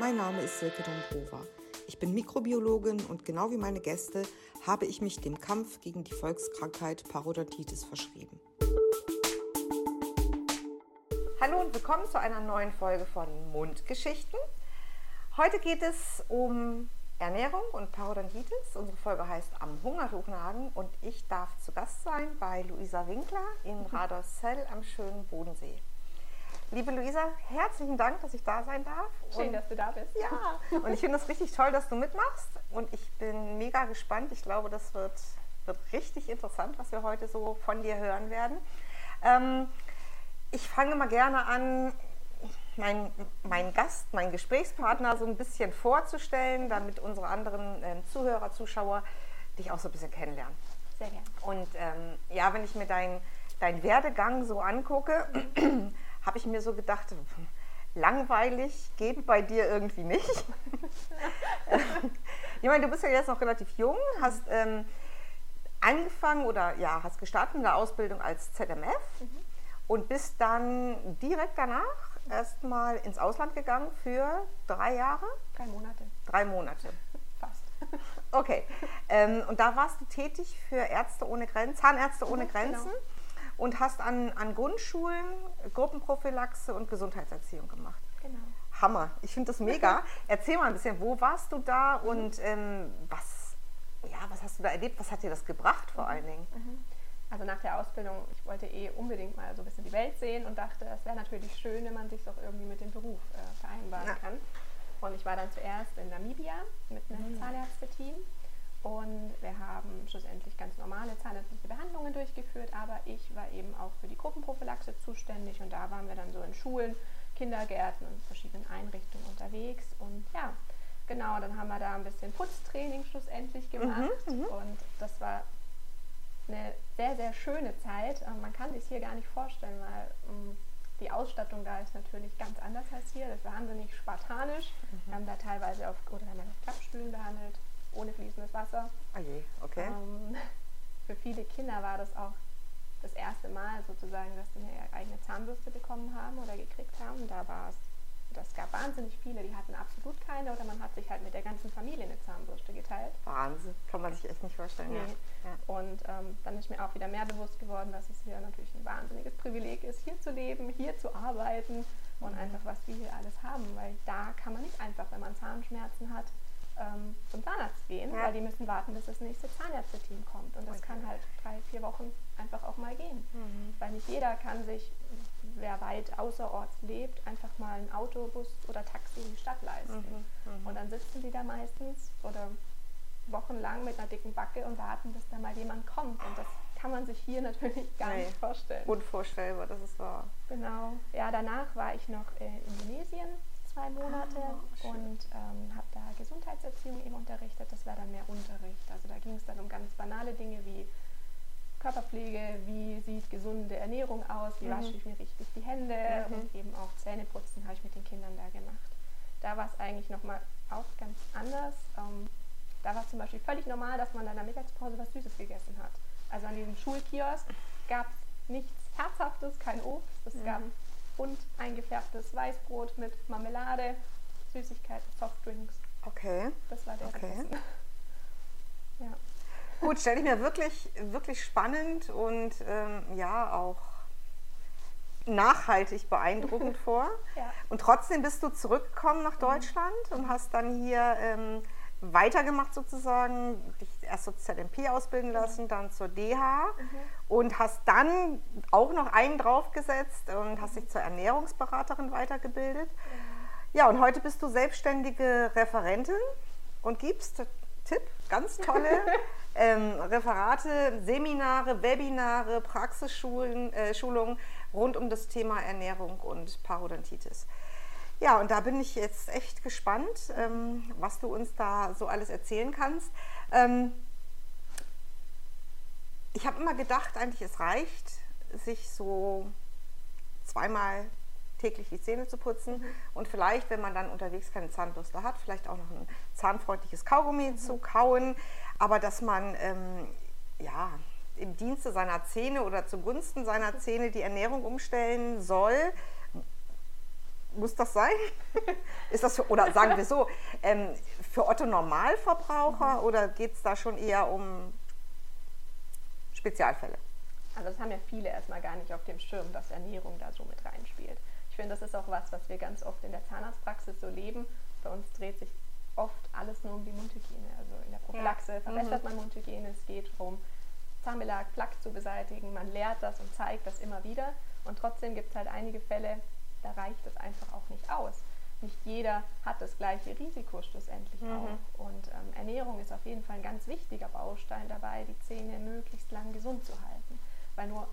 Mein Name ist Silke Dombrova. Ich bin Mikrobiologin und genau wie meine Gäste habe ich mich dem Kampf gegen die Volkskrankheit Parodontitis verschrieben. Hallo und willkommen zu einer neuen Folge von Mundgeschichten. Heute geht es um Ernährung und Parodontitis. Unsere Folge heißt Am Hungertuch nagen und ich darf zu Gast sein bei Luisa Winkler in Radoszell am schönen Bodensee. Liebe Luisa, herzlichen Dank, dass ich da sein darf. Schön, und, dass du da bist. Ja, und ich finde es richtig toll, dass du mitmachst. Und ich bin mega gespannt. Ich glaube, das wird, wird richtig interessant, was wir heute so von dir hören werden. Ähm, ich fange mal gerne an, meinen mein Gast, meinen Gesprächspartner so ein bisschen vorzustellen, damit unsere anderen äh, Zuhörer, Zuschauer dich auch so ein bisschen kennenlernen. Sehr gerne. Und ähm, ja, wenn ich mir deinen dein Werdegang so angucke, habe ich mir so gedacht, langweilig geht bei dir irgendwie nicht. ich meine, du bist ja jetzt noch relativ jung, hast ähm, angefangen oder ja, hast gestartet in der Ausbildung als ZMF mhm. und bist dann direkt danach erstmal ins Ausland gegangen für drei Jahre? Drei Monate. Drei Monate. Fast. Okay. Ähm, und da warst du tätig für Ärzte ohne Grenzen, Zahnärzte ohne mhm, Grenzen. Genau und hast an, an Grundschulen Gruppenprophylaxe und Gesundheitserziehung gemacht. Genau. Hammer, ich finde das mega. Erzähl mal ein bisschen, wo warst du da und ähm, was, ja, was hast du da erlebt? Was hat dir das gebracht vor allen Dingen? Mhm. Also nach der Ausbildung, ich wollte eh unbedingt mal so ein bisschen die Welt sehen und dachte, es wäre natürlich schön, wenn man sich doch irgendwie mit dem Beruf äh, vereinbaren ja. kann. Und ich war dann zuerst in Namibia mit einem mhm. Zahnärzteteam und wir haben schlussendlich ganz normale zahnärztliche Behandlungen durchgeführt, aber ich war eben auch für die Gruppenprophylaxe zuständig und da waren wir dann so in Schulen, Kindergärten und verschiedenen Einrichtungen unterwegs. Und ja, genau, dann haben wir da ein bisschen Putztraining schlussendlich mhm, gemacht mhm, und das war eine sehr, sehr schöne Zeit. Man kann sich hier gar nicht vorstellen, weil ähm, die Ausstattung da ist natürlich ganz anders als hier. Das ist wahnsinnig spartanisch. Mhm. Wir haben da teilweise auf, oder haben wir auf Klappstühlen behandelt ohne fließendes Wasser. Ah je, okay. Ähm, für viele Kinder war das auch das erste Mal sozusagen, dass sie eine eigene Zahnbürste bekommen haben oder gekriegt haben. Da war es, das gab wahnsinnig viele, die hatten absolut keine oder man hat sich halt mit der ganzen Familie eine Zahnbürste geteilt. Wahnsinn, kann man sich echt nicht vorstellen. Nee. Ja. Und ähm, dann ist mir auch wieder mehr bewusst geworden, dass es hier natürlich ein wahnsinniges Privileg ist, hier zu leben, hier zu arbeiten und mhm. einfach was wir hier alles haben, weil da kann man nicht einfach, wenn man Zahnschmerzen hat, ähm, zum Zahnarzt gehen, ja. weil die müssen warten, bis das nächste Zahnärzteteam kommt. Und das okay. kann halt drei, vier Wochen einfach auch mal gehen. Mhm. Weil nicht jeder kann sich, wer weit außerorts lebt, einfach mal ein Autobus oder Taxi in die Stadt leisten. Mhm. Mhm. Und dann sitzen die da meistens oder wochenlang mit einer dicken Backe und warten, bis da mal jemand kommt. Und das kann man sich hier natürlich gar nee. nicht vorstellen. Unvorstellbar, das ist wahr. Genau. Ja, danach war ich noch in Indonesien zwei Monate oh, und ähm, habe da Gesundheitserziehung eben unterrichtet. Das war dann mehr Unterricht. Also da ging es dann um ganz banale Dinge wie Körperpflege, wie sieht gesunde Ernährung aus, wie mhm. wasche ich mir richtig die Hände mhm. und eben auch Zähneputzen habe ich mit den Kindern da gemacht. Da war es eigentlich nochmal auch ganz anders. Ähm, da war es zum Beispiel völlig normal, dass man dann in der Mittagspause was Süßes gegessen hat. Also an diesem Schulkiosk gab es nichts Herzhaftes, kein Obst. Es mhm. gab bunt eingefärbtes Weißbrot mit Marmelade, Süßigkeiten, Softdrinks. Okay. Das war der okay. Ja. Gut, stelle ich mir wirklich, wirklich spannend und ähm, ja auch nachhaltig beeindruckend vor. Ja. Und trotzdem bist du zurückgekommen nach mhm. Deutschland mhm. und hast dann hier ähm, weitergemacht sozusagen, dich erst zur ZMP ausbilden lassen, mhm. dann zur DH mhm. und hast dann auch noch einen draufgesetzt und hast dich zur Ernährungsberaterin weitergebildet. Ja, und heute bist du selbstständige Referentin und gibst, Tipp, ganz tolle ähm, Referate, Seminare, Webinare, Praxisschulungen äh, rund um das Thema Ernährung und Parodontitis. Ja, und da bin ich jetzt echt gespannt, ähm, was du uns da so alles erzählen kannst. Ähm, ich habe immer gedacht, eigentlich es reicht, sich so zweimal täglich die Zähne zu putzen mhm. und vielleicht, wenn man dann unterwegs keine Zahnbürste hat, vielleicht auch noch ein zahnfreundliches Kaugummi mhm. zu kauen, aber dass man ähm, ja im Dienste seiner Zähne oder zugunsten seiner Zähne die Ernährung umstellen soll, muss das sein? ist das für, oder sagen wir so, ähm, für Otto Normalverbraucher mhm. oder geht es da schon eher um Spezialfälle? Also das haben ja viele erstmal gar nicht auf dem Schirm, dass Ernährung da so mit reinspielt. Finde, das ist auch was, was wir ganz oft in der Zahnarztpraxis so leben. Bei uns dreht sich oft alles nur um die Mundhygiene. Also in der Prophylaxe ja. verbessert mhm. man Mundhygiene. Es geht darum, Zahnbelag, Plaque zu beseitigen. Man lehrt das und zeigt das immer wieder. Und trotzdem gibt es halt einige Fälle, da reicht es einfach auch nicht aus. Nicht jeder hat das gleiche Risiko schlussendlich mhm. auch. Und ähm, Ernährung ist auf jeden Fall ein ganz wichtiger Baustein dabei, die Zähne möglichst lang gesund zu halten. Weil nur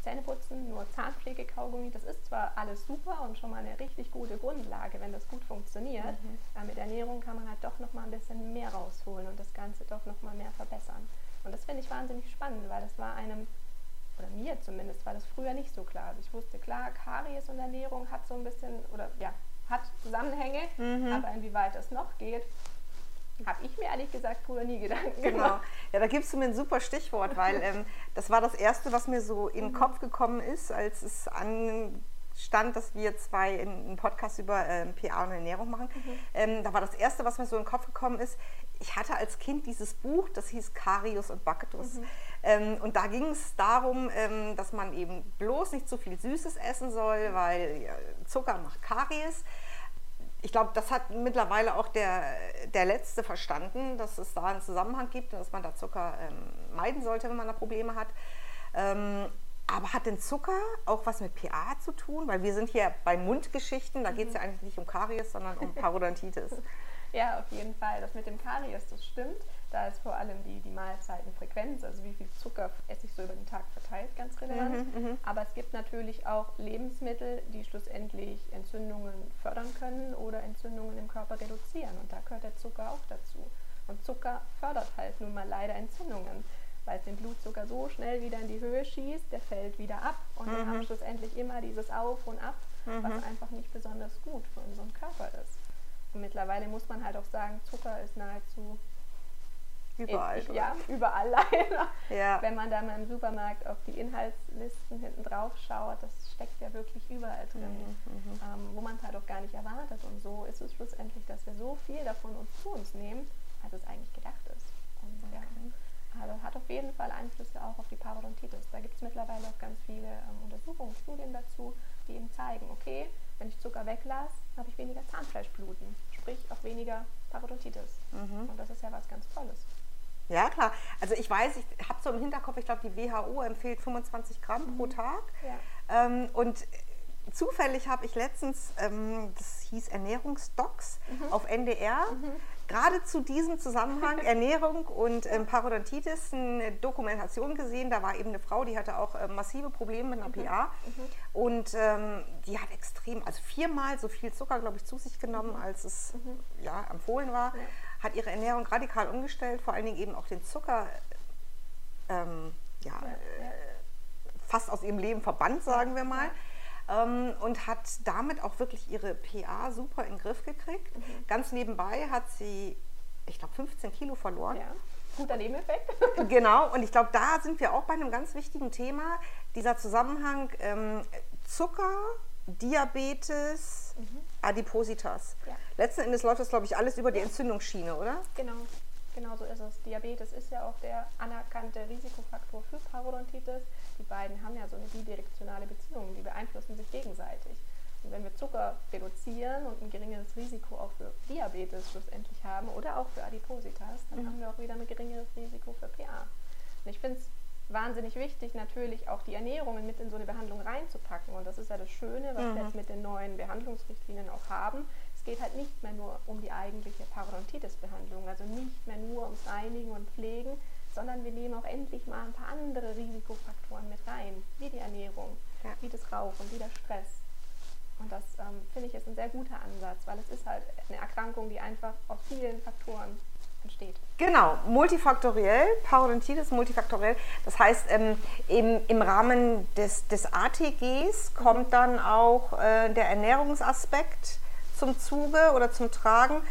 Zähneputzen, nur Zahnpflegekaugummi, das ist zwar alles super und schon mal eine richtig gute Grundlage, wenn das gut funktioniert, mhm. aber mit Ernährung kann man halt doch noch mal ein bisschen mehr rausholen und das Ganze doch noch mal mehr verbessern. Und das finde ich wahnsinnig spannend, weil das war einem, oder mir zumindest, war das früher nicht so klar. Also ich wusste klar, Karies und Ernährung hat so ein bisschen, oder ja, hat Zusammenhänge, mhm. aber inwieweit das noch geht, habe ich mir ehrlich gesagt früher nie Gedanken genau. gemacht. Ja, da gibst du mir ein super Stichwort, weil ähm, das war das Erste, was mir so in den mhm. Kopf gekommen ist, als es anstand, dass wir zwei einen Podcast über ähm, PA und Ernährung machen. Mhm. Ähm, da war das Erste, was mir so in den Kopf gekommen ist, ich hatte als Kind dieses Buch, das hieß Karius und Backetus. Mhm. Ähm, und da ging es darum, ähm, dass man eben bloß nicht zu viel Süßes essen soll, weil Zucker macht Karies ich glaube, das hat mittlerweile auch der, der Letzte verstanden, dass es da einen Zusammenhang gibt und dass man da Zucker ähm, meiden sollte, wenn man da Probleme hat. Ähm, aber hat denn Zucker auch was mit PA zu tun? Weil wir sind hier bei Mundgeschichten, da geht es ja mhm. eigentlich nicht um Karies, sondern um Parodontitis. ja, auf jeden Fall. Das mit dem Karies, das stimmt. Da ist vor allem die, die Mahlzeitenfrequenz, also wie viel Zucker esse ich so über den Tag verteilt, ganz relevant. Mhm, mhm, Aber es gibt natürlich auch Lebensmittel, die schlussendlich Entzündungen fördern können oder Entzündungen im Körper reduzieren. Und da gehört der Zucker auch dazu. Und Zucker fördert halt nun mal leider Entzündungen, weil es den Blutzucker so schnell wieder in die Höhe schießt, der fällt wieder ab. Und mhm. wir haben schlussendlich immer dieses Auf und Ab, mhm. was einfach nicht besonders gut für unseren Körper ist. Und mittlerweile muss man halt auch sagen, Zucker ist nahezu Überall. Ich, ja, überall leider. Ja. Wenn man da mal im Supermarkt auf die Inhaltslisten hinten drauf schaut, das steckt ja wirklich überall drin, mhm, mhm, ähm, wo man es halt auch gar nicht erwartet. Und so ist es schlussendlich, dass wir so viel davon uns zu uns nehmen, als es eigentlich gedacht ist. Und okay. ja, also hat auf jeden Fall Einflüsse auch auf die Parodontitis. Da gibt es mittlerweile auch ganz viele ähm, Untersuchungen, Studien dazu, die eben zeigen, okay, wenn ich Zucker weglasse, habe ich weniger Zahnfleischbluten, sprich auch weniger Parodontitis. Mhm. Und das ist ja was ganz Tolles. Ja, klar. Also ich weiß, ich habe so im Hinterkopf, ich glaube, die WHO empfiehlt 25 Gramm mhm. pro Tag. Ja. Ähm, und zufällig habe ich letztens, ähm, das hieß Ernährungsdocs mhm. auf NDR, mhm. gerade zu diesem Zusammenhang Ernährung und ähm, Parodontitis eine Dokumentation gesehen. Da war eben eine Frau, die hatte auch äh, massive Probleme mit einer mhm. PA mhm. und ähm, die hat extrem, also viermal so viel Zucker, glaube ich, zu sich genommen, mhm. als es ja, empfohlen war. Ja hat ihre Ernährung radikal umgestellt, vor allen Dingen eben auch den Zucker ähm, ja, äh, fast aus ihrem Leben verbannt, sagen wir mal. Ähm, und hat damit auch wirklich ihre PA super in den Griff gekriegt. Mhm. Ganz nebenbei hat sie, ich glaube, 15 Kilo verloren. Ja. Guter Nebeneffekt. genau, und ich glaube, da sind wir auch bei einem ganz wichtigen Thema, dieser Zusammenhang ähm, Zucker, Diabetes, mhm. Adipositas. Ja. Letzten Endes läuft das, glaube ich, alles über die Entzündungsschiene, oder? Genau, genau so ist es. Diabetes ist ja auch der anerkannte Risikofaktor für Parodontitis. Die beiden haben ja so eine bidirektionale Beziehung, die beeinflussen sich gegenseitig. Und wenn wir Zucker reduzieren und ein geringeres Risiko auch für Diabetes schlussendlich haben oder auch für Adipositas, dann mhm. haben wir auch wieder ein geringeres Risiko für PA. Und ich finde es wahnsinnig wichtig, natürlich auch die Ernährungen mit in so eine Behandlung reinzupacken. Und das ist ja das Schöne, was mhm. wir jetzt mit den neuen Behandlungsrichtlinien auch haben. Es geht halt nicht mehr nur um die eigentliche Parodontitis-Behandlung, also nicht mehr nur ums Reinigen und Pflegen, sondern wir nehmen auch endlich mal ein paar andere Risikofaktoren mit rein, wie die Ernährung, ja. wie das Rauchen, wie der Stress. Und das ähm, finde ich ist ein sehr guter Ansatz, weil es ist halt eine Erkrankung, die einfach aus vielen Faktoren entsteht. Genau, multifaktoriell, Parodontitis multifaktoriell. Das heißt, ähm, im, im Rahmen des, des ATGs kommt dann auch äh, der Ernährungsaspekt zum Zuge oder zum Tragen.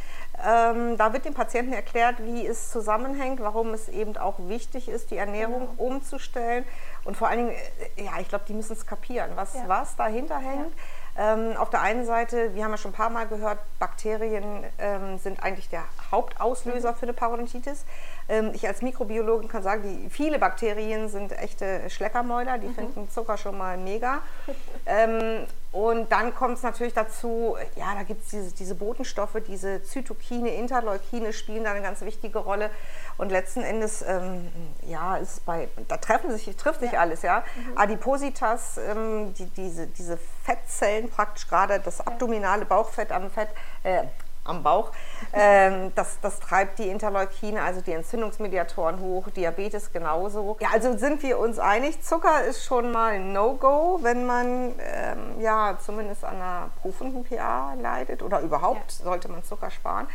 Ähm, da wird dem Patienten erklärt, wie es zusammenhängt, warum es eben auch wichtig ist, die Ernährung genau. umzustellen. Und vor allen Dingen, äh, ja, ich glaube, die müssen es kapieren, was, ja. was dahinter hängt. Ja Ähm, auf der einen Seite, wir haben ja schon ein paar Mal gehört, Bakterien ähm, sind eigentlich der Hauptauslöser für eine Parodontitis. Ähm, ich als Mikrobiologin kann sagen, die, viele Bakterien sind echte Schleckermäuler, die mhm. finden Zucker schon mal mega. Ähm, und dann kommt es natürlich dazu, ja, da gibt es diese, diese Botenstoffe, diese Zytokine, Interleukine spielen da eine ganz wichtige Rolle. Und letzten Endes, ähm, ja, ist bei, da treffen sich, trifft sich ja. alles, ja. Mhm. Adipositas, ähm, die, diese, diese Fettzellen praktisch, gerade das abdominale Bauchfett am Fett, äh, am Bauch. Ähm, das, das treibt die Interleukine, also die Entzündungsmediatoren hoch, Diabetes genauso. Ja, also sind wir uns einig, Zucker ist schon mal ein No-Go, wenn man ähm, ja zumindest an einer prüfenden PA leidet oder überhaupt ja. sollte man Zucker sparen.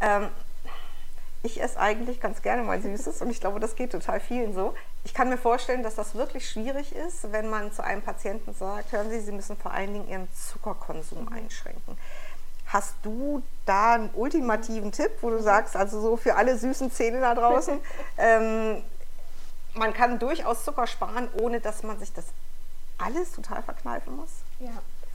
Ähm, ich esse eigentlich ganz gerne mal Süßes und ich glaube, das geht total vielen so. Ich kann mir vorstellen, dass das wirklich schwierig ist, wenn man zu einem Patienten sagt, hören Sie, Sie müssen vor allen Dingen Ihren Zuckerkonsum mhm. einschränken. Hast du da einen ultimativen Tipp, wo du sagst, also so für alle süßen Zähne da draußen, ähm, man kann durchaus Zucker sparen, ohne dass man sich das alles total verkneifen muss? Ja,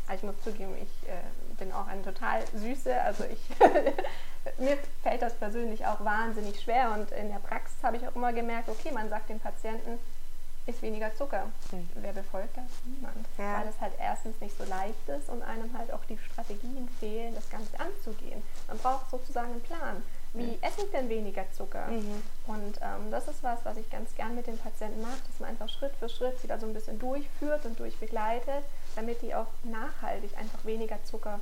also ich muss zugeben, ich äh, bin auch eine total süße, also ich mir fällt das persönlich auch wahnsinnig schwer und in der Praxis habe ich auch immer gemerkt, okay, man sagt dem Patienten, ist weniger Zucker. Mhm. Wer befolgt das? Niemand. Ja. Weil es halt erstens nicht so leicht ist und einem halt auch die Strategien fehlen, das Ganze anzugehen. Man braucht sozusagen einen Plan. Wie mhm. esse ich denn weniger Zucker? Mhm. Und ähm, das ist was, was ich ganz gern mit den Patienten mache, dass man einfach Schritt für Schritt sie da so ein bisschen durchführt und durchbegleitet, damit die auch nachhaltig einfach weniger Zucker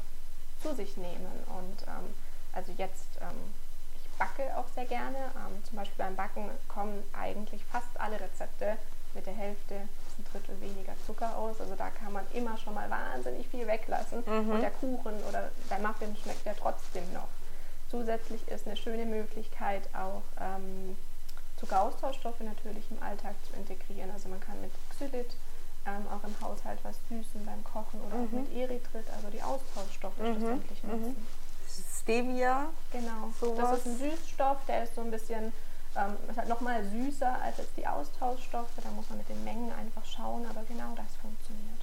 zu sich nehmen. Und ähm, also jetzt ähm, ich backe auch sehr gerne. Ähm, zum Beispiel beim Backen kommen eigentlich fast alle Rezepte mit der Hälfte ein Drittel weniger Zucker aus. Also da kann man immer schon mal wahnsinnig viel weglassen. Mhm. Und der Kuchen oder der Muffin schmeckt ja trotzdem noch. Zusätzlich ist eine schöne Möglichkeit auch ähm, Zuckeraustauschstoffe natürlich im Alltag zu integrieren. Also man kann mit Xylit ähm, auch im Haushalt was süßen beim Kochen oder mhm. auch mit Erythrit, also die Austauschstoffe mhm. schlussendlich mhm. nutzen. Stevia. Genau. Sowas. Das ist ein Süßstoff, der ist so ein bisschen ähm, ist halt nochmal süßer als jetzt die Austauschstoffe. Da muss man mit den Mengen einfach schauen, aber genau das funktioniert.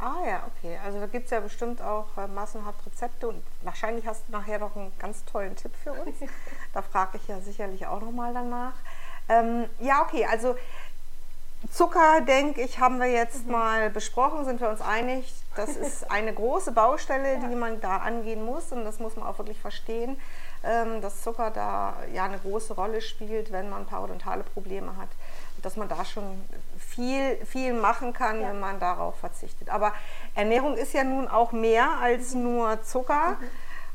Ah ja, okay. Also da gibt es ja bestimmt auch äh, massenhaft Rezepte und wahrscheinlich hast du nachher noch einen ganz tollen Tipp für uns. da frage ich ja sicherlich auch nochmal danach. Ähm, ja, okay, also Zucker, denke ich, haben wir jetzt mhm. mal besprochen, sind wir uns einig. Das ist eine große Baustelle, ja. die man da angehen muss und das muss man auch wirklich verstehen, dass Zucker da ja eine große Rolle spielt, wenn man parodontale Probleme hat. Dass man da schon viel, viel machen kann, ja. wenn man darauf verzichtet. Aber Ernährung ist ja nun auch mehr als mhm. nur Zucker. Mhm.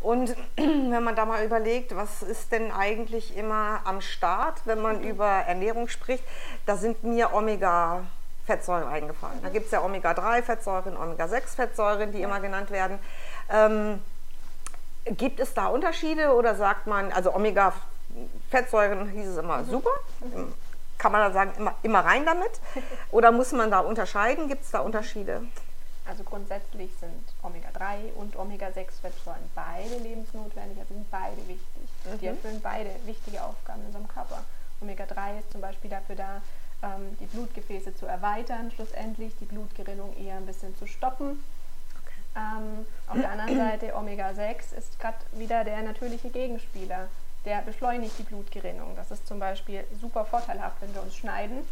Und wenn man da mal überlegt, was ist denn eigentlich immer am Start, wenn man mhm. über Ernährung spricht, da sind mir Omega-Fettsäuren eingefallen. Da gibt es ja Omega-3-Fettsäuren, Omega-6-Fettsäuren, die immer genannt werden. Ähm, gibt es da Unterschiede oder sagt man, also Omega-Fettsäuren hieß es immer super, mhm. kann man da sagen, immer, immer rein damit? Oder muss man da unterscheiden? Gibt es da Unterschiede? Also grundsätzlich sind Omega-3 und Omega-6-Fettsäuren beide lebensnotwendig, also sind beide wichtig. Mhm. Die erfüllen beide wichtige Aufgaben in unserem Körper. Omega-3 ist zum Beispiel dafür da, ähm, die Blutgefäße zu erweitern, schlussendlich die Blutgerinnung eher ein bisschen zu stoppen. Ähm, auf der anderen Seite Omega-6 ist gerade wieder der natürliche Gegenspieler. Der beschleunigt die Blutgerinnung. Das ist zum Beispiel super vorteilhaft, wenn wir uns schneiden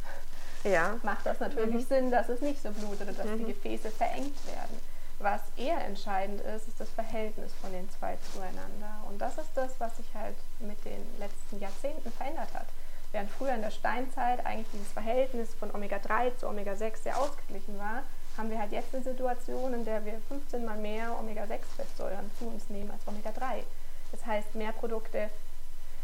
ja. macht das natürlich mhm. Sinn, dass es nicht so blutet oder dass mhm. die Gefäße verengt werden. Was eher entscheidend ist, ist das Verhältnis von den zwei zueinander. Und das ist das, was sich halt mit den letzten Jahrzehnten verändert hat. Während früher in der Steinzeit eigentlich dieses Verhältnis von Omega-3 zu Omega-6 sehr ausgeglichen war, haben wir halt jetzt eine Situation, in der wir 15 mal mehr Omega-6-Fettsäuren zu uns nehmen als Omega-3. Das heißt, mehr Produkte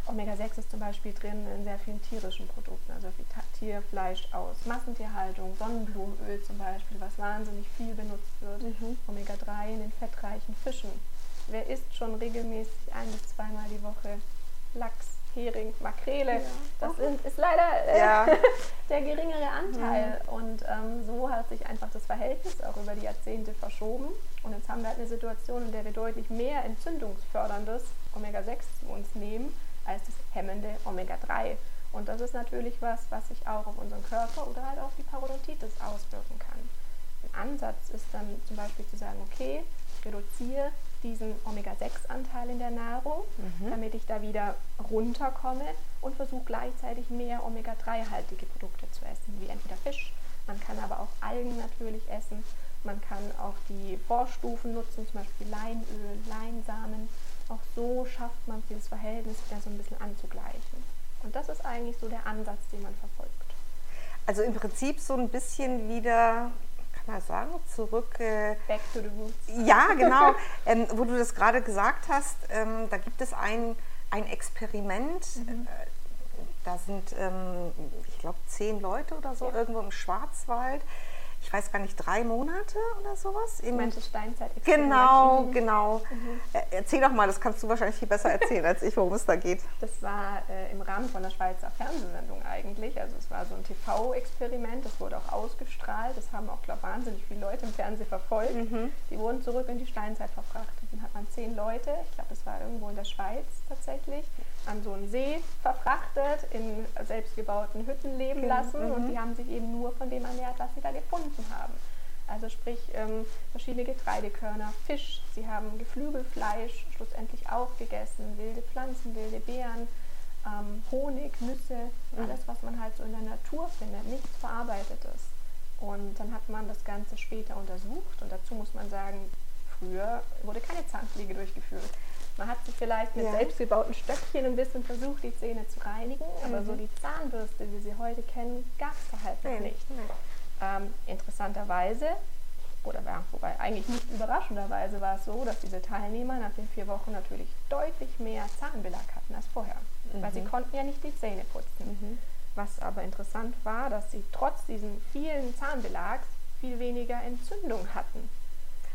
Omega-6 ist zum Beispiel drin in sehr vielen tierischen Produkten, also wie Tierfleisch aus Massentierhaltung, Sonnenblumenöl zum Beispiel, was wahnsinnig viel benutzt wird. Mhm. Omega-3 in den fettreichen Fischen. Wer isst schon regelmäßig ein bis zweimal die Woche Lachs, Hering, Makrele? Ja. Das sind, ist leider äh, ja. der geringere Anteil. Mhm. Und ähm, so hat sich einfach das Verhältnis auch über die Jahrzehnte verschoben. Und jetzt haben wir halt eine Situation, in der wir deutlich mehr entzündungsförderndes Omega-6 zu uns nehmen als das hemmende Omega-3. Und das ist natürlich was, was sich auch auf unseren Körper oder halt auf die Parodontitis auswirken kann. ein Ansatz ist dann zum Beispiel zu sagen, okay, ich reduziere diesen Omega-6-Anteil in der Nahrung, mhm. damit ich da wieder runterkomme und versuche gleichzeitig mehr Omega-3-haltige Produkte zu essen, wie entweder Fisch, man kann aber auch Algen natürlich essen, man kann auch die Vorstufen nutzen, zum Beispiel Leinöl, Leinsamen. Auch so schafft man dieses Verhältnis wieder so ein bisschen anzugleichen. Und das ist eigentlich so der Ansatz, den man verfolgt. Also im Prinzip so ein bisschen wieder mal sagen, zurück. Äh, Back to the roots. Ja, genau. ähm, wo du das gerade gesagt hast, ähm, da gibt es ein, ein Experiment. Mhm. Äh, da sind, ähm, ich glaube, zehn Leute oder so ja. irgendwo im Schwarzwald ich weiß gar nicht, drei Monate oder sowas. In Manche Steinzeit. Genau, genau. Mhm. Äh, erzähl doch mal, das kannst du wahrscheinlich viel besser erzählen als ich, worum es da geht. Das war äh, im Rahmen von der Schweizer Fernsehsendung eigentlich. Also es war so ein TV-Experiment, das wurde auch ausgestrahlt. Das haben auch, glaube ich, wahnsinnig viele Leute im Fernsehen verfolgt. Mhm. Die wurden zurück in die Steinzeit verfrachtet. Dann hat man zehn Leute, ich glaube, das war irgendwo in der Schweiz tatsächlich, an so einen See verfrachtet, in selbstgebauten Hütten leben mhm, lassen mhm. und die haben sich eben nur von dem ernährt, was sie da gefunden haben. Also sprich ähm, verschiedene Getreidekörner, Fisch, sie haben Geflügelfleisch schlussendlich auch gegessen, wilde Pflanzen, wilde Beeren, ähm, Honig, Nüsse, mhm. alles, was man halt so in der Natur findet, nichts Verarbeitetes. Und dann hat man das Ganze später untersucht und dazu muss man sagen, früher wurde keine Zahnpflege durchgeführt. Man hat sich vielleicht mit ja. selbstgebauten Stöckchen ein bisschen versucht, die Zähne zu reinigen, aber so mhm. die Zahnbürste, wie sie heute kennen, gab es da halt noch nicht. Nee. Ähm, interessanterweise, oder ja, wobei eigentlich nicht überraschenderweise war es so, dass diese Teilnehmer nach den vier Wochen natürlich deutlich mehr Zahnbelag hatten als vorher, mhm. weil sie mhm. konnten ja nicht die Zähne putzen. Mhm. Was aber interessant war, dass sie trotz diesen vielen Zahnbelags viel weniger Entzündung hatten.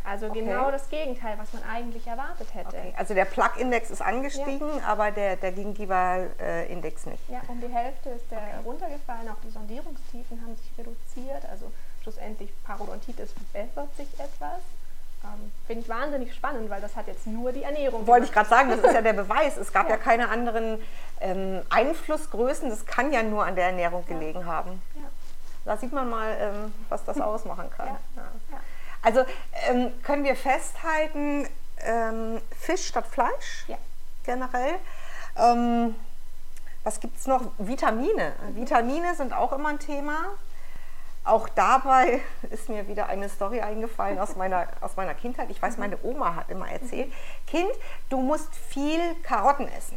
Also okay. genau das Gegenteil, was man eigentlich erwartet hätte. Okay. Also der Plug-Index ist angestiegen, ja. aber der, der Gingiva-Index nicht. Ja, um die Hälfte ist der okay. runtergefallen, auch die Sondierungstiefen haben sich reduziert, also schlussendlich Parodontitis verbessert sich etwas. Ähm, Finde ich wahnsinnig spannend, weil das hat jetzt nur die Ernährung. Wollte ich gerade sagen, das ist ja der Beweis. Es gab ja, ja keine anderen ähm, Einflussgrößen, das kann ja nur an der Ernährung gelegen ja. haben. Ja. Da sieht man mal, ähm, was das ausmachen kann. Also ähm, können wir festhalten, ähm, Fisch statt Fleisch ja. generell. Ähm, was gibt es noch? Vitamine. Mhm. Vitamine sind auch immer ein Thema. Auch dabei ist mir wieder eine Story eingefallen aus meiner, aus meiner Kindheit. Ich weiß, mhm. meine Oma hat immer erzählt. Kind, du musst viel Karotten essen.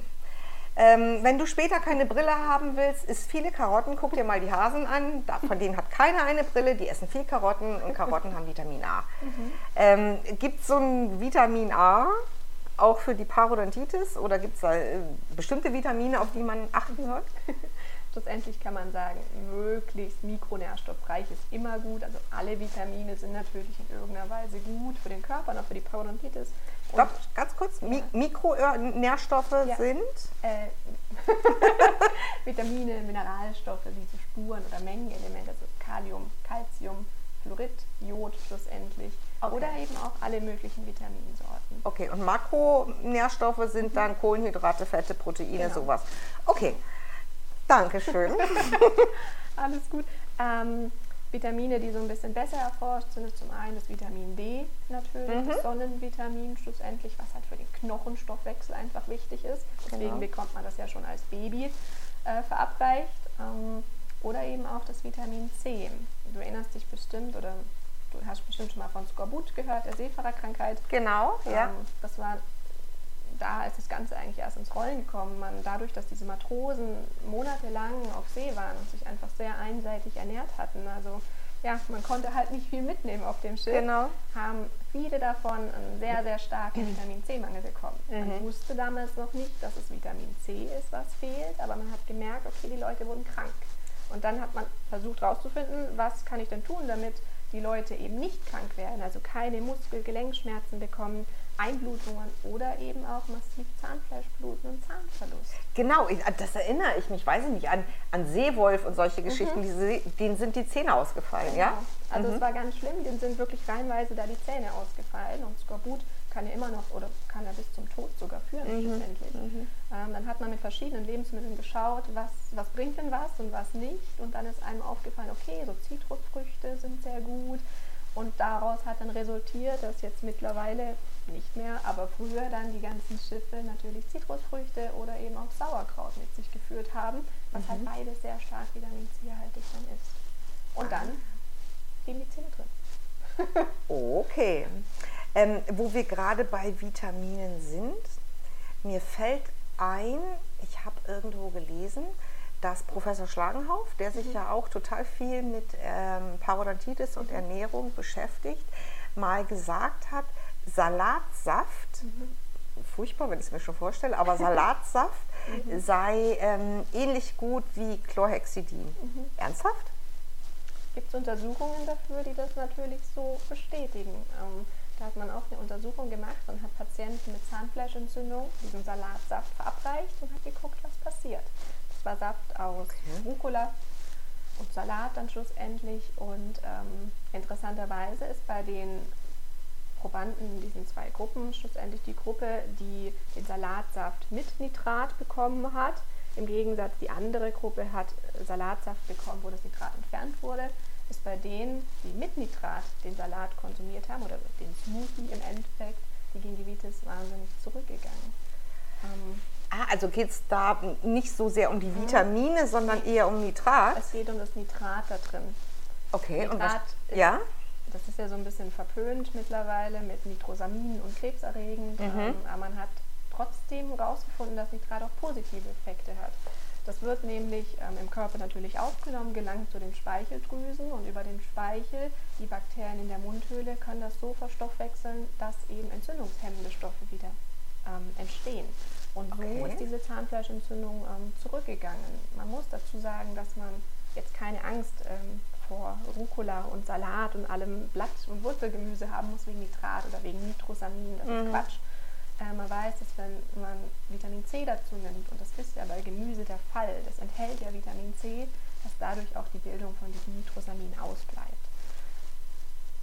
Ähm, wenn du später keine Brille haben willst, isst viele Karotten. Guck dir mal die Hasen an. Von denen hat keiner eine Brille. Die essen viel Karotten und Karotten haben Vitamin A. Mhm. Ähm, gibt es so ein Vitamin A auch für die Parodontitis oder gibt es da äh, bestimmte Vitamine, auf die man achten soll? Schlussendlich kann man sagen, möglichst mikronährstoffreich ist immer gut. Also alle Vitamine sind natürlich in irgendeiner Weise gut für den Körper und auch für die Parodontitis. Stopp, ganz kurz. Mi Mikronährstoffe ja. sind? Äh, Vitamine, Mineralstoffe wie so Spuren oder Mengenelemente, also Kalium, Calcium, Fluorid, Jod schlussendlich. Okay. Oder eben auch alle möglichen Vitaminsorten. Okay, und Makronährstoffe sind mhm. dann Kohlenhydrate, Fette, Proteine, genau. sowas. Okay, Dankeschön. Alles gut. Ähm, Vitamine, die so ein bisschen besser erforscht sind, ist zum einen das Vitamin D natürlich, mhm. das Sonnenvitamin schlussendlich, was halt für den Knochenstoffwechsel einfach wichtig ist. Deswegen genau. bekommt man das ja schon als Baby äh, verabreicht. Ähm, oder eben auch das Vitamin C. Du erinnerst dich bestimmt oder du hast bestimmt schon mal von Skorbut gehört, der Seefahrerkrankheit. Genau, ähm, ja. Das war da ist das Ganze eigentlich erst ins Rollen gekommen. Man, dadurch, dass diese Matrosen monatelang auf See waren und sich einfach sehr einseitig ernährt hatten, also ja, man konnte halt nicht viel mitnehmen auf dem Schiff, genau. haben viele davon einen sehr, sehr starken Vitamin C-Mangel bekommen. Mhm. Man wusste damals noch nicht, dass es Vitamin C ist, was fehlt, aber man hat gemerkt, okay, die Leute wurden krank. Und dann hat man versucht herauszufinden, was kann ich denn tun, damit die Leute eben nicht krank werden, also keine Muskel-Gelenkschmerzen bekommen, Einblutungen oder eben auch massiv Zahnfleischbluten und Zahnverlust. Genau, das erinnere ich mich, weiß ich nicht, an, an Seewolf und solche Geschichten, mhm. denen sind die Zähne ausgefallen, genau. ja? Also mhm. es war ganz schlimm, denen sind wirklich reihenweise da die Zähne ausgefallen und Skorbut kann ja immer noch oder kann ja bis zum Tod sogar führen mhm. schlussendlich. Mhm. Ähm, dann hat man mit verschiedenen Lebensmitteln geschaut, was, was bringt denn was und was nicht und dann ist einem aufgefallen, okay, so Zitrusfrüchte sind sehr gut, Und daraus hat dann resultiert, dass jetzt mittlerweile nicht mehr, aber früher dann die ganzen Schiffe natürlich Zitrusfrüchte oder eben auch Sauerkraut mit sich geführt haben, was halt mhm. halt beides sehr stark Vitamin C-haltig dann ist. Und dann die Zähne drin. okay. Ähm, wo wir gerade bei Vitaminen sind, mir fällt ein, ich habe irgendwo gelesen, dass Professor Schlagenhauf, der sich mhm. ja auch total viel mit ähm, Parodontitis und mhm. Ernährung beschäftigt, mal gesagt hat, Salatsaft, mhm. furchtbar, wenn ich es mir schon vorstelle, aber Salatsaft mhm. sei ähm, ähnlich gut wie Chlorhexidin. Mhm. Ernsthaft? Gibt es Untersuchungen dafür, die das natürlich so bestätigen? Ähm, da hat man auch eine Untersuchung gemacht und hat Patienten mit Zahnfleischentzündung diesen Salatsaft verabreicht und hat geguckt, was passiert. Das war Saft aus okay. Rucola und Salat dann schlussendlich. Und ähm, interessanterweise ist bei den Probanden in diesen zwei Gruppen schlussendlich die Gruppe, die den Salatsaft mit Nitrat bekommen hat. Im Gegensatz die andere Gruppe hat Salatsaft bekommen, wo das Nitrat entfernt wurde ist bei denen, die mit Nitrat den Salat konsumiert haben oder den Smoothie im Endeffekt, die Gingivitis wahnsinnig zurückgegangen. Ähm, ah, also geht es da nicht so sehr um die Vitamine, sondern eher um Nitrat? Es geht um das Nitrat da drin. Okay, Nitrat und was, ja? Das ist ja so ein bisschen verpönt mittlerweile mit Nitrosamin und krebserregend, mhm. ähm, aber man hat trotzdem herausgefunden, dass Nitrat auch positive Effekte hat. Das wird nämlich ähm, im Körper natürlich aufgenommen, gelangt zu den Speicheldrüsen und über den Speichel, die Bakterien in der Mundhöhle, können das so verstoffwechseln, dass eben entzündungshemmende Stoffe wieder ähm, entstehen. Und okay. so ist diese Zahnfleischentzündung ähm, zurückgegangen. Man muss dazu sagen, dass man jetzt keine Angst ähm, vor Rucola und Salat und allem Blatt- und Wurzelgemüse haben muss wegen Nitrat oder wegen Nitrosamin. Das mhm. ist Quatsch. Äh, man weiß, dass wenn man Vitamin C dazu nimmt, und das ist ja bei Gemüse der Fall, das enthält ja Vitamin C, dass dadurch auch die Bildung von diesem Nitrosamin ausbleibt.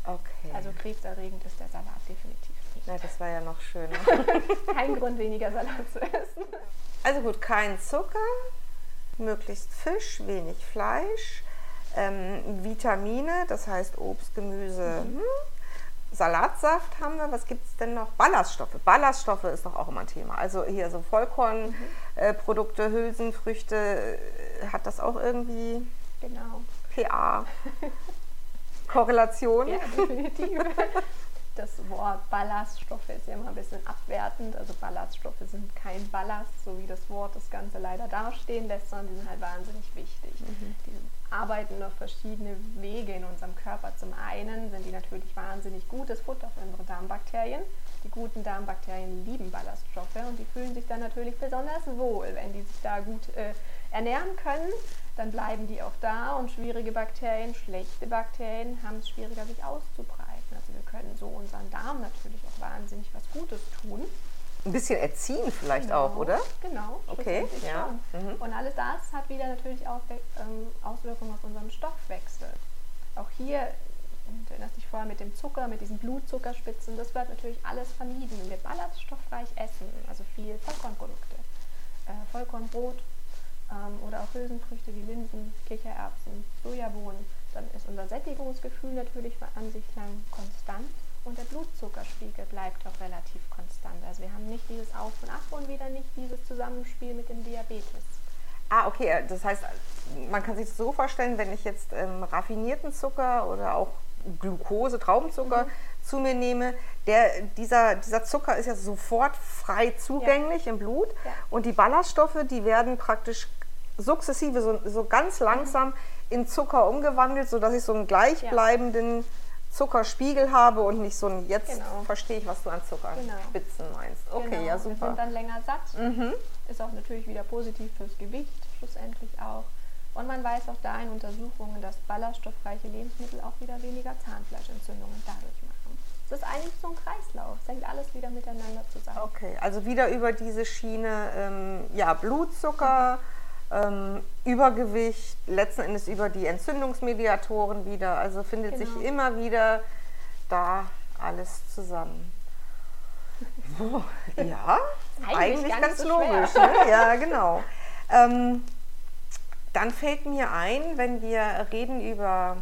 Okay. Also krebserregend ist der Salat definitiv nicht. Na, das war ja noch schöner. kein Grund, weniger Salat zu essen. Also gut, kein Zucker, möglichst Fisch, wenig Fleisch, ähm, Vitamine, das heißt Obst, Gemüse, mhm. hm, Salatsaft haben wir. Was gibt es denn noch? Ballaststoffe. Ballaststoffe ist doch auch immer ein Thema. Also hier so Vollkornprodukte, mhm. äh, Hülsenfrüchte, äh, hat das auch irgendwie genau. PA? Korrelation? Ja, definitiv. Das Wort Ballaststoffe ist ja immer ein bisschen abwertend. Also Ballaststoffe sind kein Ballast, so wie das Wort das Ganze leider dastehen lässt, sondern die sind halt wahnsinnig wichtig. Mhm. Die arbeiten auf verschiedene Wege in unserem Körper. Zum einen sind die natürlich wahnsinnig gutes Futter für unsere Darmbakterien. Die guten Darmbakterien lieben Ballaststoffe und die fühlen sich dann natürlich besonders wohl, wenn die sich da gut äh, ernähren können. Dann bleiben die auch da und schwierige Bakterien, schlechte Bakterien haben es schwieriger, sich auszubreiten. Wir können so unseren Darm natürlich auch wahnsinnig was Gutes tun ein bisschen erziehen vielleicht genau, auch, oder? Genau. Okay, ja. Mhm. Und alles das hat wieder natürlich auch ähm, Auswirkungen auf unseren Stoffwechsel. Auch hier, du erinnerst dich vorher mit dem Zucker, mit diesen Blutzuckerspitzen, das wird natürlich alles vermieden. Wenn wir ballaststoffreich essen, also viel Vollkornprodukte, äh, Vollkornbrot ähm, oder auch Hülsenfrüchte wie Linsen, Kichererbsen, Sojabohnen, dann ist unser Sättigungsgefühl natürlich an sich lang konstant und der Blutzuckerspiegel bleibt auch relativ konstant. Also wir haben nicht dieses Auf und Ab und wieder nicht dieses Zusammenspiel mit dem Diabetes. Ah, okay. Das heißt, man kann sich das so vorstellen, wenn ich jetzt ähm, raffinierten Zucker oder auch Glucose, Traubenzucker mhm. zu mir nehme, der, dieser, dieser Zucker ist ja sofort frei zugänglich ja. im Blut ja. und die Ballaststoffe, die werden praktisch sukzessive, so, so ganz langsam mhm. In Zucker umgewandelt, sodass ich so einen gleichbleibenden ja Zuckerspiegel habe und nicht so ein, jetzt genau. verstehe ich, was du an Zuckerspitzen genau. meinst. Okay, genau. ja super. Wir sind dann länger satt. Mhm. Ist auch natürlich wieder positiv fürs Gewicht, schlussendlich auch. Und man weiß auch da in Untersuchungen, dass ballaststoffreiche Lebensmittel auch wieder weniger Zahnfleischentzündungen dadurch machen. Es ist eigentlich so ein Kreislauf, es hängt alles wieder miteinander zusammen. Okay, also wieder über diese Schiene, ähm, ja, Blutzucker. Mhm ähm, Übergewicht, letzten Endes über die Entzündungsmediatoren wieder. Also findet genau. sich immer wieder da alles zusammen. Oh, ja, eigentlich, eigentlich ganz so logisch. Ne? Ja, genau. Ähm, dann fällt mir ein, wenn wir reden über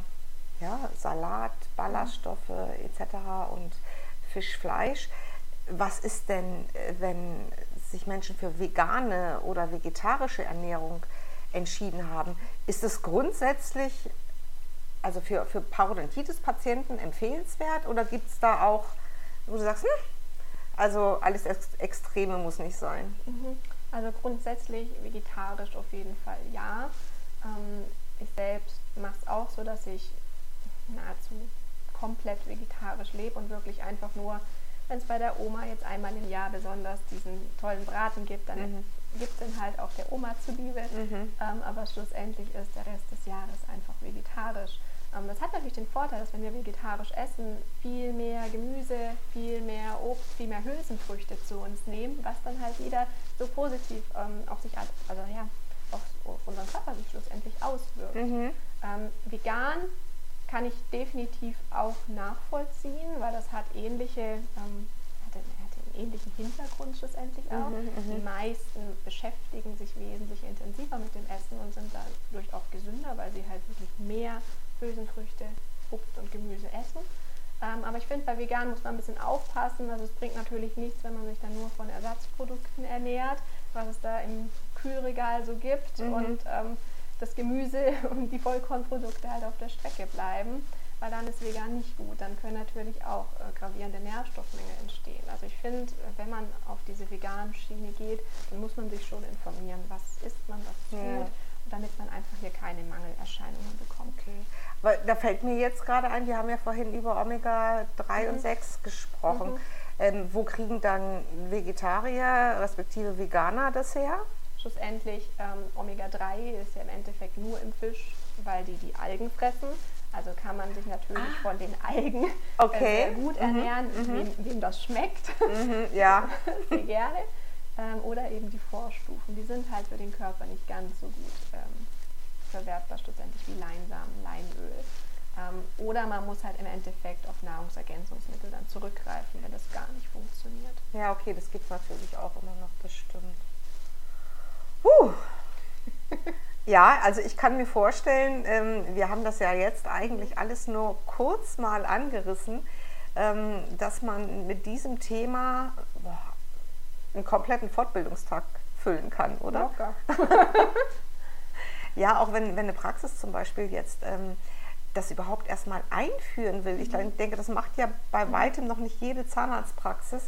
ja, Salat, Ballaststoffe etc. und Fisch, Fleisch. Was ist denn, äh, wenn sich Menschen für vegane oder vegetarische Ernährung entschieden haben? Ist es grundsätzlich, also für, für Parodontitis-Patienten empfehlenswert oder gibt es da auch, wo du sagst, hm, also alles Extreme muss nicht sein? Mhm. Also grundsätzlich vegetarisch auf jeden Fall ja. Ähm, ich selbst mache es auch so, dass ich nahezu komplett vegetarisch lebe und wirklich einfach nur, wenn es bei der Oma jetzt einmal im Jahr besonders diesen tollen Braten gibt, dann mhm. gibt es den halt auch der Oma zuliebe. Mhm. Ähm, aber schlussendlich ist der Rest des Jahres einfach vegetarisch. Ähm, das hat natürlich den Vorteil, dass wenn wir vegetarisch essen, viel mehr Gemüse, viel mehr Obst, viel mehr Hülsenfrüchte zu uns nehmen, was dann halt wieder so positiv ähm, auf sich, also ja, auf, auf unseren Körper sich schlussendlich auswirkt. Mhm. Ähm, vegan kann ich definitiv auch nachvollziehen, weil das hat ähnliche, ähm, hat, hat einen ähnlichen Hintergrund schlussendlich auch. Mhm, mhm, die meisten beschäftigen sich wesentlich intensiver mit dem Essen und sind dadurch auch gesünder, weil sie halt wirklich mehr Hülsenfrüchte, Obst und Gemüse essen. Ähm, aber ich finde, bei vegan muss man ein bisschen aufpassen. Also es bringt natürlich nichts, wenn man sich dann nur von Ersatzprodukten ernährt, was es da im Kühlregal so gibt. Mhm. Und ähm, das Gemüse und die Vollkornprodukte halt auf der Strecke bleiben, weil dann ist vegan nicht gut. Dann können natürlich auch äh, gravierende Nährstoffmängel entstehen. Also ich finde, wenn man auf diese veganen Schiene geht, dann muss man sich schon informieren, was isst man, was ist ja. damit man einfach hier keine Mangelerscheinungen bekommt. Okay. Weil da fällt mir jetzt gerade ein, wir haben ja vorhin über Omega 3 mhm. und 6 gesprochen. Mhm. Ähm, wo kriegen dann Vegetarier respektive Veganer das her? Schlussendlich ähm, Omega-3 ist ja im Endeffekt nur im Fisch, weil die die Algen fressen. Also kann man sich natürlich ah. von den Algen äh, okay. sehr gut mhm. ernähren, mhm. wem, wem, das schmeckt. Mhm. Ja. sehr gerne. Ähm, oder eben die Vorstufen, die sind halt für den Körper nicht ganz so gut ähm, verwertbar, schlussendlich wie Leinsamen, Leinöl. Ähm, oder man muss halt im Endeffekt auf Nahrungsergänzungsmittel dann zurückgreifen, wenn das gar nicht funktioniert. Ja, okay, das gibt es natürlich auch immer noch, das Puh. Ja, also ich kann mir vorstellen, ähm, wir haben das ja jetzt eigentlich alles nur kurz mal angerissen, ähm, dass man mit diesem Thema boah, einen kompletten Fortbildungstag füllen kann, oder? Ja, auch wenn, wenn eine Praxis zum Beispiel jetzt ähm, das überhaupt erstmal einführen will. Ich mhm. denke, das macht ja bei mhm. weitem noch nicht jede Zahnarztpraxis.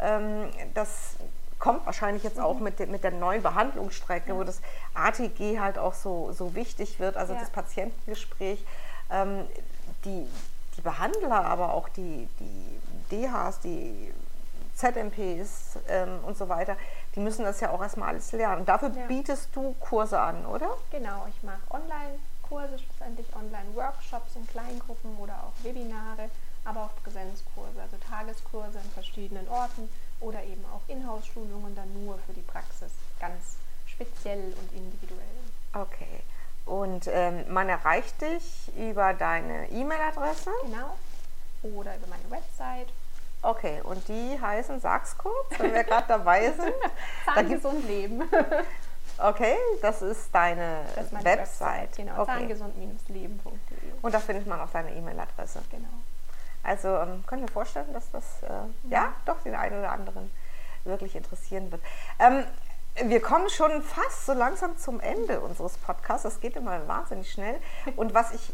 Mhm. Kommt wahrscheinlich jetzt auch mhm. mit, de, mit der neuen Behandlungsstrecke, wo das ATG halt auch so, so wichtig wird, also das Patientengespräch. Ähm, die, die Behandler, aber auch die, die DHs, die ZMPs ähm, und so weiter, die müssen das ja auch erstmal alles lernen. Dafür ja. bietest du Kurse an, oder? Genau, ich mache Online-Kurse, schlussendlich Online-Workshops in Kleingruppen oder auch Webinare, aber auch Präsenzkurse, also Tageskurse in verschiedenen Orten oder eben auch Inhouse-Schulungen dann nur für die Praxis, ganz speziell und individuell. Okay. Und ähm, man erreicht dich über deine E-Mail-Adresse? Genau. Oder über meine Website. Okay, und die heißen, sag's kurz, wenn wir gerade dabei sind. Zahngesund Leben. Okay, das ist deine das ist Website. Website. Genau, okay. zahngesund-leben.de. Und da findet man auch deine E-Mail-Adresse. Genau. Also ähm, können wir vorstellen, dass das äh, ja doch den einen oder anderen wirklich interessieren wird. Ähm, wir kommen schon fast so langsam zum Ende unseres Podcasts. Das geht immer wahnsinnig schnell. Und was ich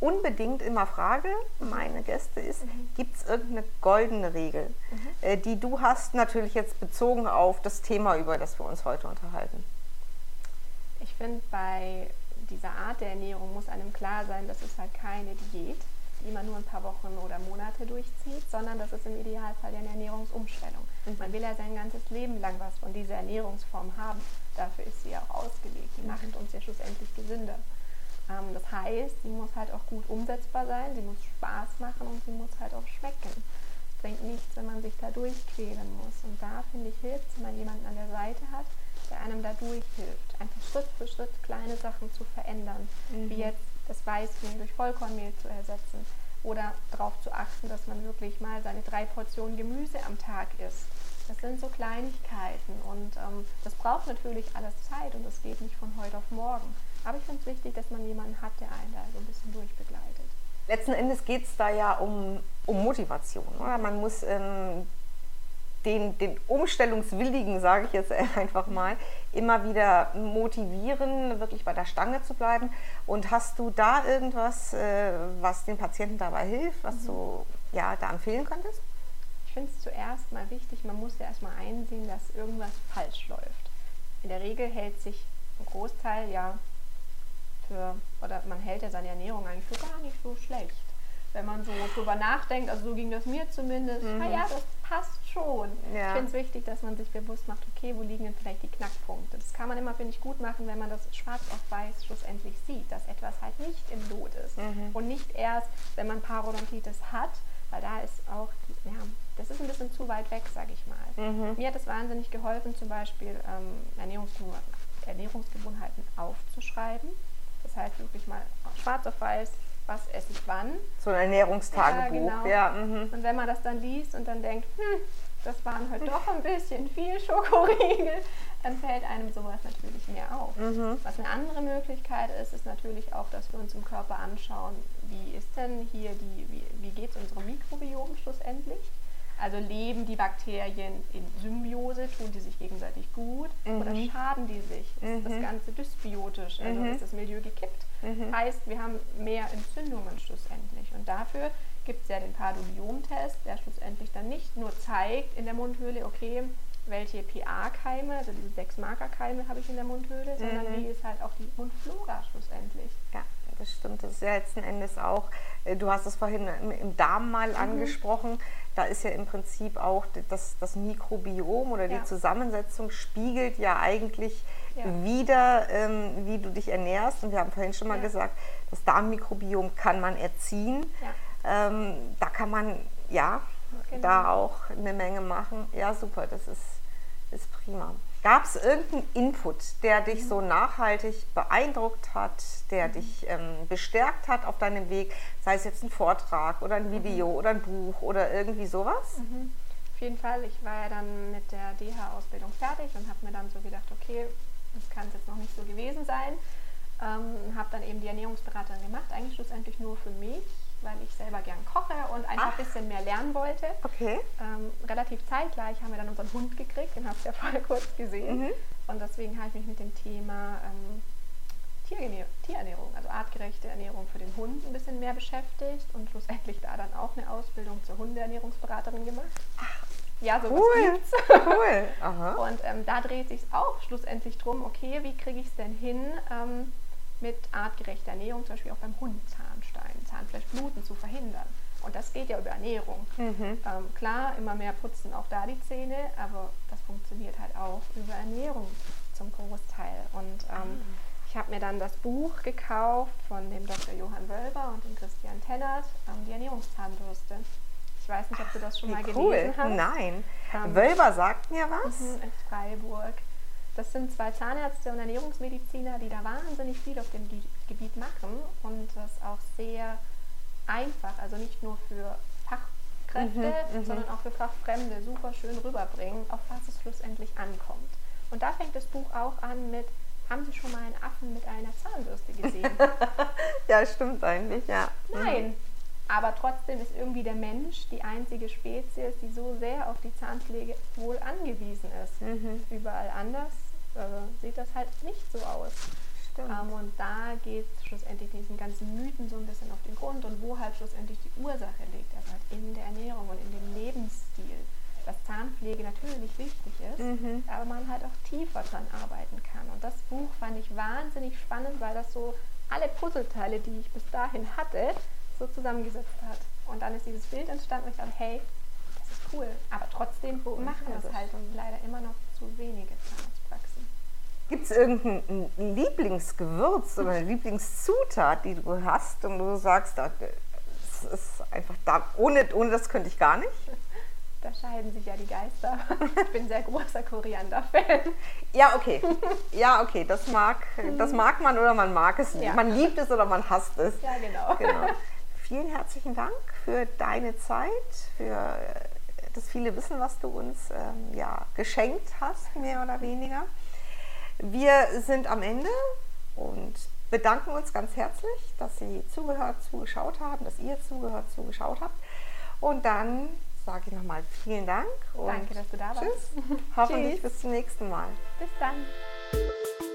unbedingt immer frage, meine Gäste, ist, mhm. gibt es irgendeine goldene Regel, mhm. äh, die du hast, natürlich jetzt bezogen auf das Thema, über das wir uns heute unterhalten? Ich finde, bei dieser Art der Ernährung muss einem klar sein, dass es halt keine Diät die man nur ein paar Wochen oder Monate durchzieht, sondern das ist im Idealfall eine Ernährungsumstellung. Mhm. Man will ja sein ganzes Leben lang was von dieser Ernährungsform haben. Dafür ist sie ja auch ausgelegt. Die mhm. macht uns ja schlussendlich gesünder. Ähm, das heißt, sie muss halt auch gut umsetzbar sein, sie muss Spaß machen und sie muss halt auch schmecken. Es bringt nichts, wenn man sich da durchquälen muss. Und da finde ich, hilft es, wenn man jemanden an der Seite hat, der einem da durchhilft. Einfach Schritt für Schritt kleine Sachen zu verändern. Mhm. Wie jetzt das Weißmehl durch Vollkornmehl zu ersetzen oder darauf zu achten, dass man wirklich mal seine drei Portionen Gemüse am Tag isst. Das sind so Kleinigkeiten und ähm, das braucht natürlich alles Zeit und das geht nicht von heute auf morgen. Aber ich finde es wichtig, dass man jemanden hat, der einen da so ein bisschen durchbegleitet. Letzten Endes geht es da ja um, um Motivation. Oder? Man muss ähm, den, den Umstellungswilligen, sage ich jetzt einfach mal, immer wieder motivieren, wirklich bei der Stange zu bleiben. Und hast du da irgendwas, äh, was den Patienten dabei hilft, was mhm. du ja, da empfehlen könntest? Ich finde es zuerst mal wichtig, man muss ja erstmal einsehen, dass irgendwas falsch läuft. In der Regel hält sich ein Großteil ja für, oder man hält ja seine Ernährung eigentlich für gar nicht so schlecht wenn man so drüber nachdenkt, also so ging das mir zumindest, mhm. naja, das passt schon. Ja. Ich finde es wichtig, dass man sich bewusst macht, okay, wo liegen denn vielleicht die Knackpunkte. Das kann man immer, finde ich, gut machen, wenn man das schwarz auf weiß schlussendlich sieht, dass etwas halt nicht im Lot ist. Mhm. Und nicht erst, wenn man Parodontitis hat, weil da ist auch, ja, das ist ein bisschen zu weit weg, sage ich mal. Mhm. Mir hat es wahnsinnig geholfen, zum Beispiel ähm, Ernährungsgewohnheiten, Ernährungsgewohnheiten aufzuschreiben. Das heißt wirklich mal schwarz auf weiß, was esse ich wann. So ein Ernährungstagebuch, ja. Genau. ja mhm. Und wenn man das dann liest und dann denkt, hm, das waren halt doch ein bisschen viel Schokoriegel, dann fällt einem sowas natürlich mehr auf. Mhm. Was eine andere Möglichkeit ist, ist natürlich auch, dass wir uns im Körper anschauen, wie ist denn hier die, wie, wie geht es unserem Mikrobiom schlussendlich? Also leben die Bakterien in Symbiose, tun die sich gegenseitig gut mhm. oder schaden die sich? Ist mhm. das Ganze dysbiotisch, also mhm. ist das Milieu gekippt? Mhm. Heißt, wir haben mehr Entzündungen schlussendlich. Und dafür gibt es ja den Paduliom-Test, der schlussendlich dann nicht nur zeigt in der Mundhöhle, okay, welche PA-Keime, also diese sechs Markerkeime habe ich in der Mundhöhle, sondern mhm. wie ist halt auch die Mundflora schlussendlich. Ja, das stimmt. Das ist ja letzten Endes auch, äh, du hast es vorhin im Darm mal mhm. angesprochen, da ist ja im Prinzip auch das, das Mikrobiom oder die ja. Zusammensetzung spiegelt ja eigentlich ja. wieder, ähm, wie du dich ernährst. Und wir haben vorhin schon mal ja. gesagt, das Darmmikrobiom kann man erziehen. Ähm, da kann man ja genau. da auch eine Menge machen. Ja, super, das ist, ist prima. Gab es irgendeinen Input, der dich mhm. so nachhaltig beeindruckt hat, der mhm. dich ähm, bestärkt hat auf deinem Weg, sei es jetzt ein Vortrag oder ein Video mhm. oder ein Buch oder irgendwie sowas? Mhm. Auf jeden Fall, ich war ja dann mit der DH-Ausbildung fertig und habe mir dann so gedacht, okay, das kann es jetzt noch nicht so gewesen sein. Ähm, habe dann eben die Ernährungsberaterin gemacht, eigentlich schlussendlich nur für mich weil ich selber gern koche und einfach ein bisschen mehr lernen wollte. Okay. Ähm, relativ zeitgleich haben wir dann unseren Hund gekriegt, den hast du ja vorher kurz gesehen. Mhm. Und deswegen habe ich mich mit dem Thema ähm, Tierernährung, also artgerechte Ernährung für den Hund ein bisschen mehr beschäftigt und schlussendlich da dann auch eine Ausbildung zur Hundeernährungsberaterin gemacht. Ach, ja, sowas cool. gibt's. Cool. Aha. Und ähm, da dreht sich auch schlussendlich drum, okay, wie kriege ich es denn hin, ähm, mit artgerechter Ernährung, zum Beispiel auch beim Hund Zahnstein, Zahnfleischbluten zu verhindern. Und das geht ja über Ernährung. Mhm. Ähm, klar, immer mehr putzen auch da die Zähne, aber das funktioniert halt auch über Ernährung zum Großteil. Und ähm, mhm. ich habe mir dann das Buch gekauft von dem Dr. Johann Wölber und dem Christian Tennert, ähm, die Ernährungszahnbürste. Ich weiß nicht, ob du das schon Ach, mal cool. gelesen hast. Nein. Ähm, Wölber sagt mir was. Mhm, in Freiburg. Das sind zwei Zahnärzte und Ernährungsmediziner, die da wahnsinnig viel auf dem Gebiet machen und das auch sehr einfach, also nicht nur für Fachkräfte, mhm, mhm, sondern auch für Fachfremde super schön rüberbringen, auf was es schlussendlich ankommt. Und da fängt das Buch auch an mit, haben Sie schon mal einen Affen mit einer Zahnbürste gesehen? ja, stimmt eigentlich, ja. Nein, mhm. aber trotzdem ist irgendwie der Mensch die einzige Spezies, die so sehr auf die Zahnpflege wohl angewiesen ist. Mhm. Überall anders äh, sieht das halt nicht so aus. Ähm, und da geht schlussendlich diesen ganzen Mythen so ein bisschen auf den Grund und wo halt schlussendlich die Ursache liegt, also halt in der Ernährung und in dem Lebensstil. Dass Zahnpflege natürlich wichtig ist, mhm. aber man halt auch tiefer dran arbeiten kann. Und das Buch fand ich wahnsinnig spannend, weil das so alle Puzzleteile, die ich bis dahin hatte, so zusammengesetzt hat. Und dann ist dieses Bild entstanden und ich dachte, hey, das ist cool. Aber trotzdem machen das halt und leider immer noch zu wenige Zahnarztpraxen. Gibt es irgendein Lieblingsgewürz oder eine Lieblingszutat, die du hast und du sagst, das ist einfach da, ohne, ohne das könnte ich gar nicht? Da scheiden sich ja die Geister. Ich bin sehr großer Koriander-Fan. Ja, okay. Ja, okay. Das mag, das mag man oder man mag es nicht. Ja. Man liebt es oder man hasst es. Ja, genau. genau. Vielen herzlichen Dank für deine Zeit, für das viele Wissen, was du uns ähm, ja, geschenkt hast, mehr oder weniger. Wir sind am Ende und bedanken uns ganz herzlich, dass Sie zugehört, zugeschaut haben, dass ihr zugehört, zugeschaut habt. Und dann sage ich nochmal vielen Dank. Danke, dass du da warst. Tschüss. Hoffentlich bis zum nächsten Mal. Bis dann.